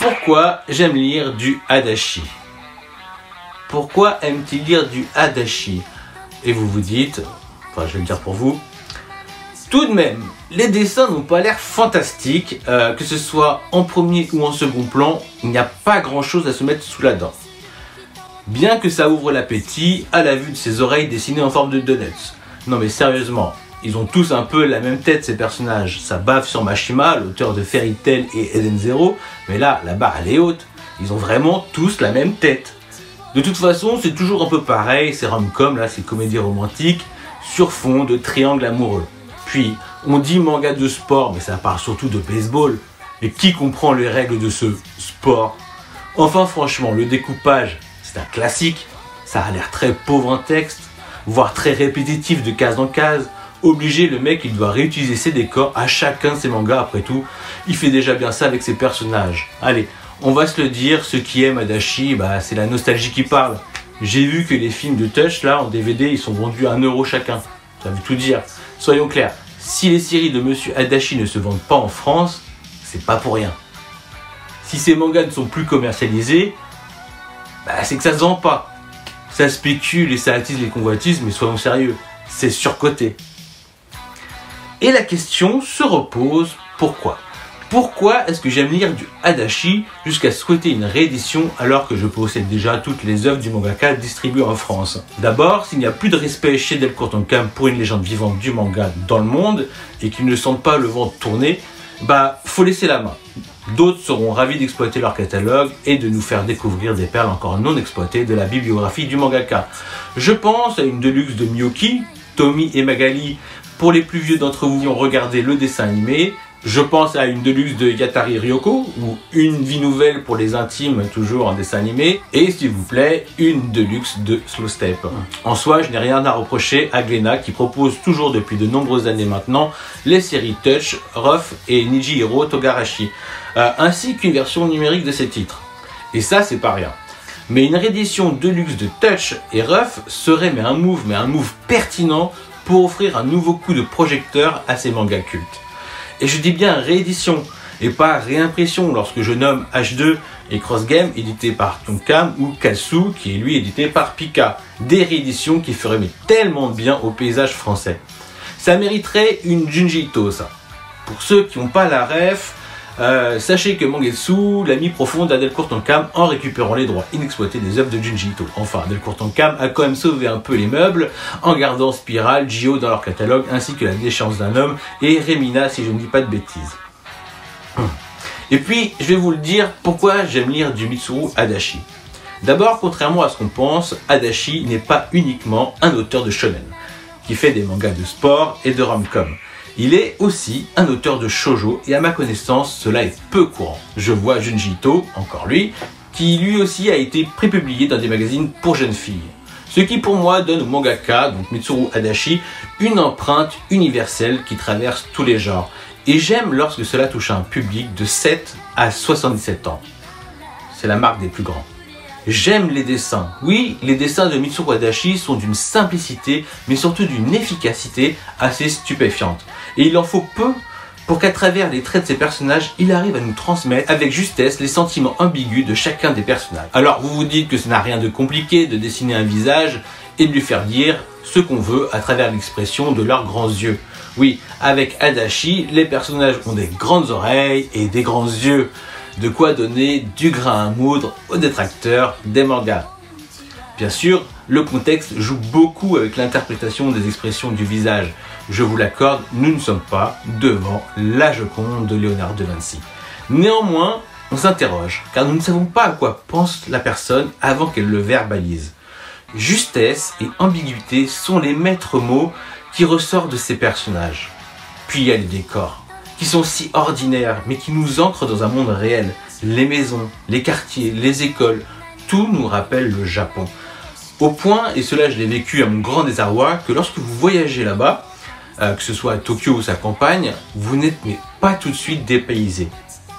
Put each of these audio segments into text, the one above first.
Pourquoi j'aime lire du Adachi? Pourquoi aime-t-il lire du Adachi? Et vous vous dites, enfin je vais le dire pour vous, tout de même, les dessins n'ont pas l'air fantastiques, euh, que ce soit en premier ou en second plan, il n'y a pas grand chose à se mettre sous la dent. Bien que ça ouvre l'appétit à la vue de ses oreilles dessinées en forme de donuts. Non mais sérieusement, ils ont tous un peu la même tête ces personnages. Ça bave sur Mashima, l'auteur de Fairy Tail et Eden Zero, mais là, la barre elle est haute. Ils ont vraiment tous la même tête. De toute façon, c'est toujours un peu pareil, c'est rom-com, là, c'est comédie romantique, sur fond de triangle amoureux. Puis, on dit manga de sport, mais ça parle surtout de baseball. Et qui comprend les règles de ce sport? Enfin, franchement, le découpage, c'est un classique. Ça a l'air très pauvre en texte, voire très répétitif de case en case. Obligé, le mec, il doit réutiliser ses décors à chacun ses mangas, après tout. Il fait déjà bien ça avec ses personnages. Allez, on va se le dire, ceux qui aiment Adachi, bah, c'est la nostalgie qui parle. J'ai vu que les films de Touch, là, en DVD, ils sont vendus à 1 euro chacun. Ça veut tout dire. Soyons clairs, si les séries de Monsieur Adachi ne se vendent pas en France, c'est pas pour rien. Si ces mangas ne sont plus commercialisés, bah, c'est que ça se vend pas. Ça spécule et ça attise les convoitises, mais soyons sérieux, c'est surcoté. Et la question se repose pourquoi? Pourquoi est-ce que j'aime lire du Adachi jusqu'à souhaiter une réédition alors que je possède déjà toutes les œuvres du mangaka distribuées en France? D'abord, s'il n'y a plus de respect chez Delcourt Tonkam pour une légende vivante du manga dans le monde et qu'ils ne sentent pas le vent tourner, bah faut laisser la main. D'autres seront ravis d'exploiter leur catalogue et de nous faire découvrir des perles encore non exploitées de la bibliographie du mangaka. Je pense à une deluxe de Miyoki, Tommy et Magali pour les plus vieux d'entre vous qui ont regardé le dessin animé, je pense à une deluxe de Yatari Ryoko, ou une vie nouvelle pour les intimes, toujours en dessin animé, et s'il vous plaît, une deluxe de Slow Step. En soi, je n'ai rien à reprocher à Glena qui propose toujours depuis de nombreuses années maintenant les séries Touch, Ruff et Nijihiro Togarashi, euh, ainsi qu'une version numérique de ces titres. Et ça, c'est pas rien. Mais une réédition deluxe de Touch et Ruff serait mais un move, mais un move pertinent pour offrir un nouveau coup de projecteur à ces mangas cultes. Et je dis bien réédition et pas réimpression lorsque je nomme H2 et Cross Game édité par Tonkam ou Kalsu qui est lui édité par Pika. Des rééditions qui feraient tellement bien au paysage français. Ça mériterait une Junji. Pour ceux qui n'ont pas la ref, euh, sachez que Mangetsu l'a mis profonde à en récupérant les droits inexploités des œuvres de Junji Ito. Enfin, Delcourt Tonkam a quand même sauvé un peu les meubles en gardant Spiral, Gio dans leur catalogue ainsi que La déchéance d'un homme et Remina si je ne dis pas de bêtises. Et puis, je vais vous le dire pourquoi j'aime lire du Mitsuru Adachi. D'abord, contrairement à ce qu'on pense, Adachi n'est pas uniquement un auteur de shonen, qui fait des mangas de sport et de rom-com. Il est aussi un auteur de shojo et à ma connaissance, cela est peu courant. Je vois Junji Ito, encore lui, qui lui aussi a été prépublié dans des magazines pour jeunes filles. Ce qui pour moi donne au mangaka, donc Mitsuru Adachi, une empreinte universelle qui traverse tous les genres. Et j'aime lorsque cela touche un public de 7 à 77 ans. C'est la marque des plus grands. J'aime les dessins. Oui, les dessins de Mitsuru Adachi sont d'une simplicité, mais surtout d'une efficacité assez stupéfiante. Et il en faut peu pour qu'à travers les traits de ces personnages, il arrive à nous transmettre avec justesse les sentiments ambigus de chacun des personnages. Alors vous vous dites que ce n'a rien de compliqué de dessiner un visage et de lui faire dire ce qu'on veut à travers l'expression de leurs grands yeux. Oui, avec Adachi, les personnages ont des grandes oreilles et des grands yeux. De quoi donner du grain à moudre aux détracteurs des mangas. Bien sûr, le contexte joue beaucoup avec l'interprétation des expressions du visage. Je vous l'accorde, nous ne sommes pas devant la Joconde de Léonard de Vinci. Néanmoins, on s'interroge, car nous ne savons pas à quoi pense la personne avant qu'elle le verbalise. Justesse et ambiguïté sont les maîtres mots qui ressortent de ces personnages. Puis il y a les décors, qui sont si ordinaires, mais qui nous ancrent dans un monde réel. Les maisons, les quartiers, les écoles, tout nous rappelle le Japon. Au point, et cela je l'ai vécu à mon grand désarroi, que lorsque vous voyagez là-bas, euh, que ce soit à Tokyo ou sa campagne, vous n'êtes pas tout de suite dépaysé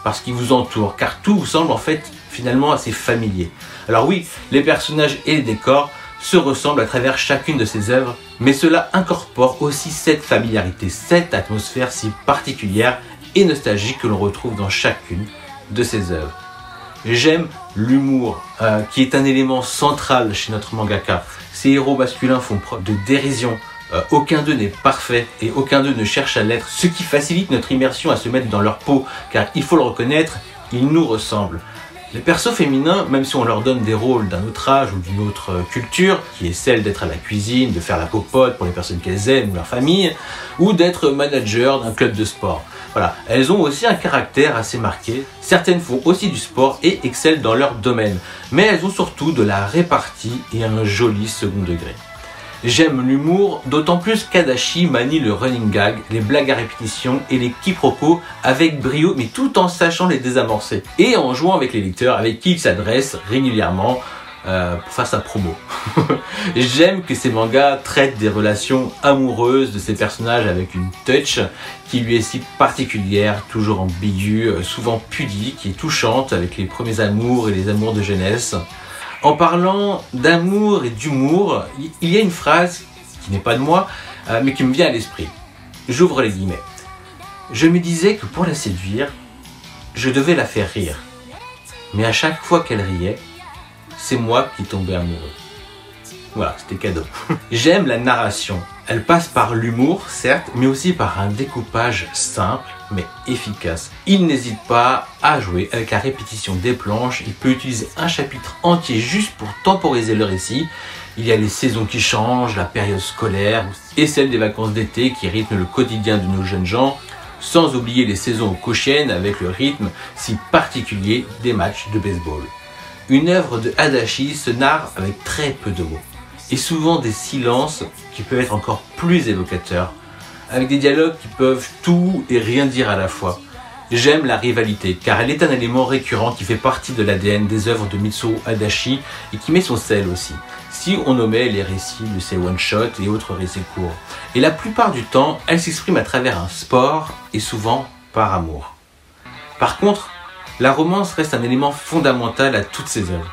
parce qu'il vous entoure, car tout vous semble en fait finalement assez familier. Alors oui, les personnages et les décors se ressemblent à travers chacune de ces œuvres, mais cela incorpore aussi cette familiarité, cette atmosphère si particulière et nostalgique que l'on retrouve dans chacune de ses œuvres. J'aime l'humour, euh, qui est un élément central chez notre mangaka. Ces héros masculins font preuve de dérision. Euh, aucun d'eux n'est parfait et aucun d'eux ne cherche à l'être, ce qui facilite notre immersion à se mettre dans leur peau, car il faut le reconnaître, ils nous ressemblent. Les persos féminins, même si on leur donne des rôles d'un autre âge ou d'une autre euh, culture, qui est celle d'être à la cuisine, de faire la popote pour les personnes qu'elles aiment ou leur famille, ou d'être manager d'un club de sport. Voilà, elles ont aussi un caractère assez marqué. Certaines font aussi du sport et excellent dans leur domaine, mais elles ont surtout de la répartie et un joli second degré. J'aime l'humour, d'autant plus qu'Adachi manie le running gag, les blagues à répétition et les quiproquos avec brio, mais tout en sachant les désamorcer. Et en jouant avec les lecteurs avec qui il s'adresse régulièrement euh, pour faire sa promo. J'aime que ces mangas traitent des relations amoureuses de ces personnages avec une touch qui lui est si particulière, toujours ambiguë, euh, souvent pudique et touchante avec les premiers amours et les amours de jeunesse. En parlant d'amour et d'humour, il y a une phrase qui n'est pas de moi, euh, mais qui me vient à l'esprit. J'ouvre les guillemets. Je me disais que pour la séduire, je devais la faire rire. Mais à chaque fois qu'elle riait, c'est moi qui tombais amoureux. Voilà, c'était cadeau. J'aime la narration. Elle passe par l'humour, certes, mais aussi par un découpage simple mais efficace. Il n'hésite pas à jouer avec la répétition des planches. Il peut utiliser un chapitre entier juste pour temporiser le récit. Il y a les saisons qui changent, la période scolaire et celle des vacances d'été qui rythment le quotidien de nos jeunes gens, sans oublier les saisons cauchiennes avec le rythme si particulier des matchs de baseball. Une œuvre de Hadashi se narre avec très peu de mots et souvent des silences qui peuvent être encore plus évocateurs, avec des dialogues qui peuvent tout et rien dire à la fois. J'aime la rivalité, car elle est un élément récurrent qui fait partie de l'ADN des œuvres de Mitsuru Adachi et qui met son sel aussi, si on nommait les récits de ses one-shots et autres récits courts. Et la plupart du temps, elle s'exprime à travers un sport et souvent par amour. Par contre, la romance reste un élément fondamental à toutes ces œuvres.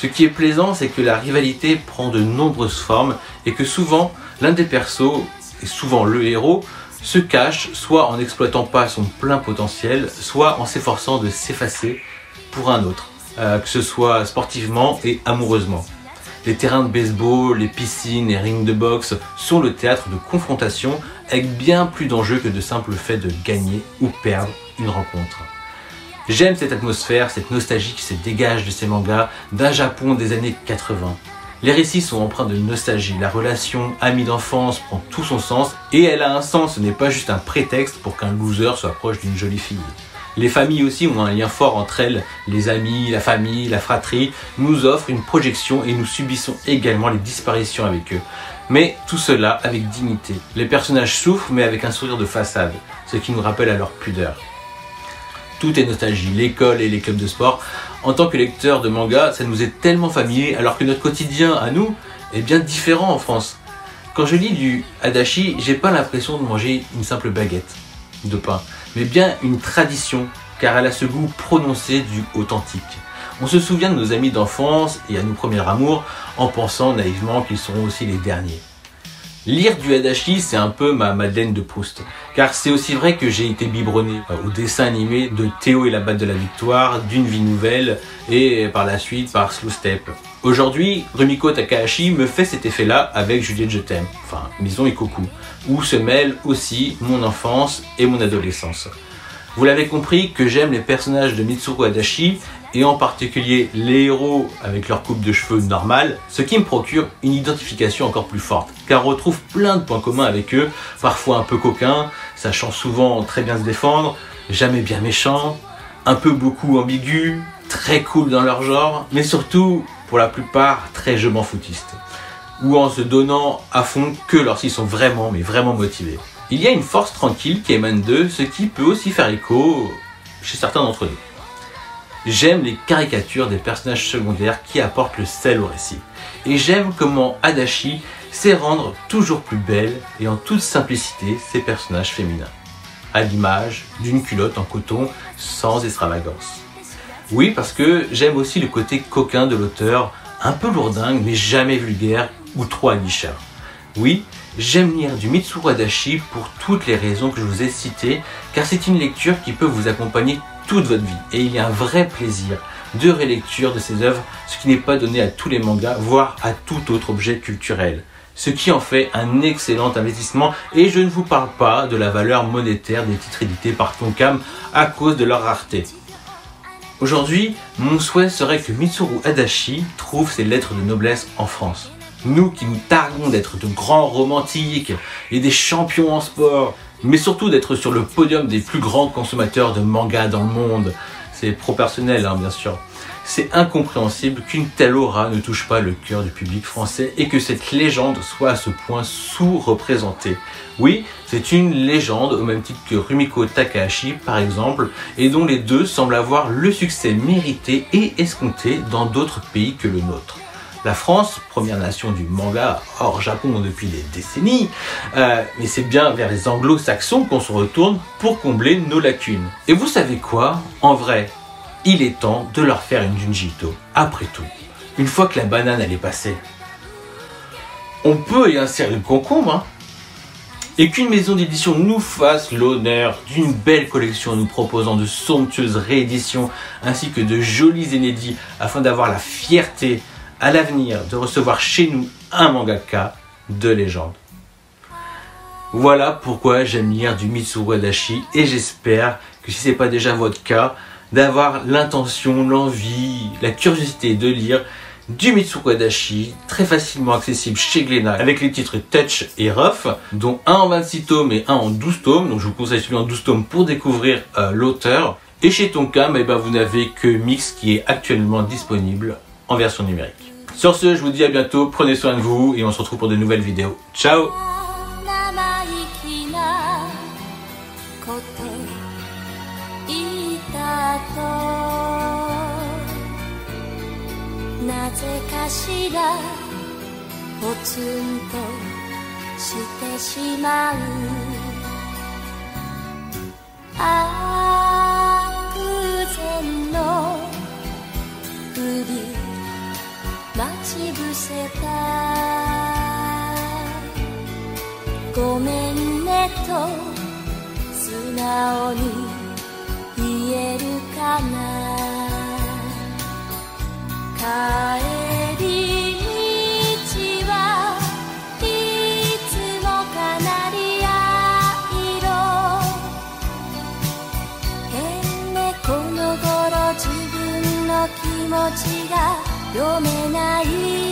Ce qui est plaisant, c'est que la rivalité prend de nombreuses formes et que souvent, l'un des persos, et souvent le héros, se cache soit en n'exploitant pas son plein potentiel, soit en s'efforçant de s'effacer pour un autre, euh, que ce soit sportivement et amoureusement. Les terrains de baseball, les piscines, les rings de boxe sont le théâtre de confrontation avec bien plus d'enjeux que de simple fait de gagner ou perdre une rencontre. J'aime cette atmosphère, cette nostalgie qui se dégage de ces mangas d'un Japon des années 80. Les récits sont empreints de nostalgie, la relation amie d'enfance prend tout son sens et elle a un sens, ce n'est pas juste un prétexte pour qu'un loser soit proche d'une jolie fille. Les familles aussi ont un lien fort entre elles, les amis, la famille, la fratrie nous offrent une projection et nous subissons également les disparitions avec eux. Mais tout cela avec dignité. Les personnages souffrent mais avec un sourire de façade, ce qui nous rappelle à leur pudeur tout est nostalgie, l'école et les clubs de sport. En tant que lecteur de manga, ça nous est tellement familier, alors que notre quotidien à nous est bien différent en France. Quand je lis du Adachi, j'ai pas l'impression de manger une simple baguette de pain, mais bien une tradition, car elle a ce goût prononcé du authentique. On se souvient de nos amis d'enfance et à nos premiers amours en pensant naïvement qu'ils seront aussi les derniers. Lire du Hadashi, c'est un peu ma Madeleine de Proust. Car c'est aussi vrai que j'ai été biberonné euh, au dessin animé de Théo et la batte de la victoire, d'une vie nouvelle, et par la suite par Slow Step. Aujourd'hui, Rumiko Takahashi me fait cet effet-là avec Juliette Je t'aime, enfin Maison et Coco, où se mêlent aussi mon enfance et mon adolescence. Vous l'avez compris que j'aime les personnages de Mitsuru Adachi et en particulier les héros avec leur coupe de cheveux normale, ce qui me procure une identification encore plus forte, car on retrouve plein de points communs avec eux, parfois un peu coquins, sachant souvent très bien se défendre, jamais bien méchants, un peu beaucoup ambigus, très cool dans leur genre, mais surtout, pour la plupart, très je m'en foutiste, ou en se donnant à fond que lorsqu'ils sont vraiment, mais vraiment motivés. Il y a une force tranquille qui émane d'eux, ce qui peut aussi faire écho chez certains d'entre nous. J'aime les caricatures des personnages secondaires qui apportent le sel au récit. Et j'aime comment Adachi sait rendre toujours plus belle et en toute simplicité ses personnages féminins. À l'image d'une culotte en coton sans extravagance. Oui, parce que j'aime aussi le côté coquin de l'auteur, un peu lourdingue mais jamais vulgaire ou trop aguicheur. Oui, J'aime lire du Mitsuru Adachi pour toutes les raisons que je vous ai citées, car c'est une lecture qui peut vous accompagner toute votre vie. Et il y a un vrai plaisir de rélecture de ces œuvres, ce qui n'est pas donné à tous les mangas, voire à tout autre objet culturel. Ce qui en fait un excellent investissement et je ne vous parle pas de la valeur monétaire des titres édités par Tonkam à cause de leur rareté. Aujourd'hui, mon souhait serait que Mitsuru Adachi trouve ses lettres de noblesse en France. Nous qui nous targuons d'être de grands romantiques et des champions en sport, mais surtout d'être sur le podium des plus grands consommateurs de manga dans le monde. C'est pro-personnel, hein, bien sûr. C'est incompréhensible qu'une telle aura ne touche pas le cœur du public français et que cette légende soit à ce point sous-représentée. Oui, c'est une légende au même titre que Rumiko Takahashi par exemple, et dont les deux semblent avoir le succès mérité et escompté dans d'autres pays que le nôtre. La France, première nation du manga hors Japon depuis des décennies, euh, mais c'est bien vers les anglo-saxons qu'on se retourne pour combler nos lacunes. Et vous savez quoi? En vrai, il est temps de leur faire une Junjito, après tout. Une fois que la banane elle est passée, on peut y insérer le concombre, hein et qu'une maison d'édition nous fasse l'honneur d'une belle collection nous proposant de somptueuses rééditions ainsi que de jolis inédits afin d'avoir la fierté à l'avenir de recevoir chez nous un mangaka de légende. Voilà pourquoi j'aime lire du Mitsuru Adachi et j'espère que si ce n'est pas déjà votre cas, d'avoir l'intention, l'envie, la curiosité de lire du Mitsuru Adachi, très facilement accessible chez Glénat, avec les titres Touch et Rough, dont un en 26 tomes et un en 12 tomes. Donc je vous conseille celui en 12 tomes pour découvrir euh, l'auteur. Et chez Tonkam, eh ben, vous n'avez que Mix qui est actuellement disponible en version numérique. Sur ce, je vous dis à bientôt, prenez soin de vous et on se retrouve pour de nouvelles vidéos. Ciao しぶせた。ごめんねと素直に言えるかな。帰読めない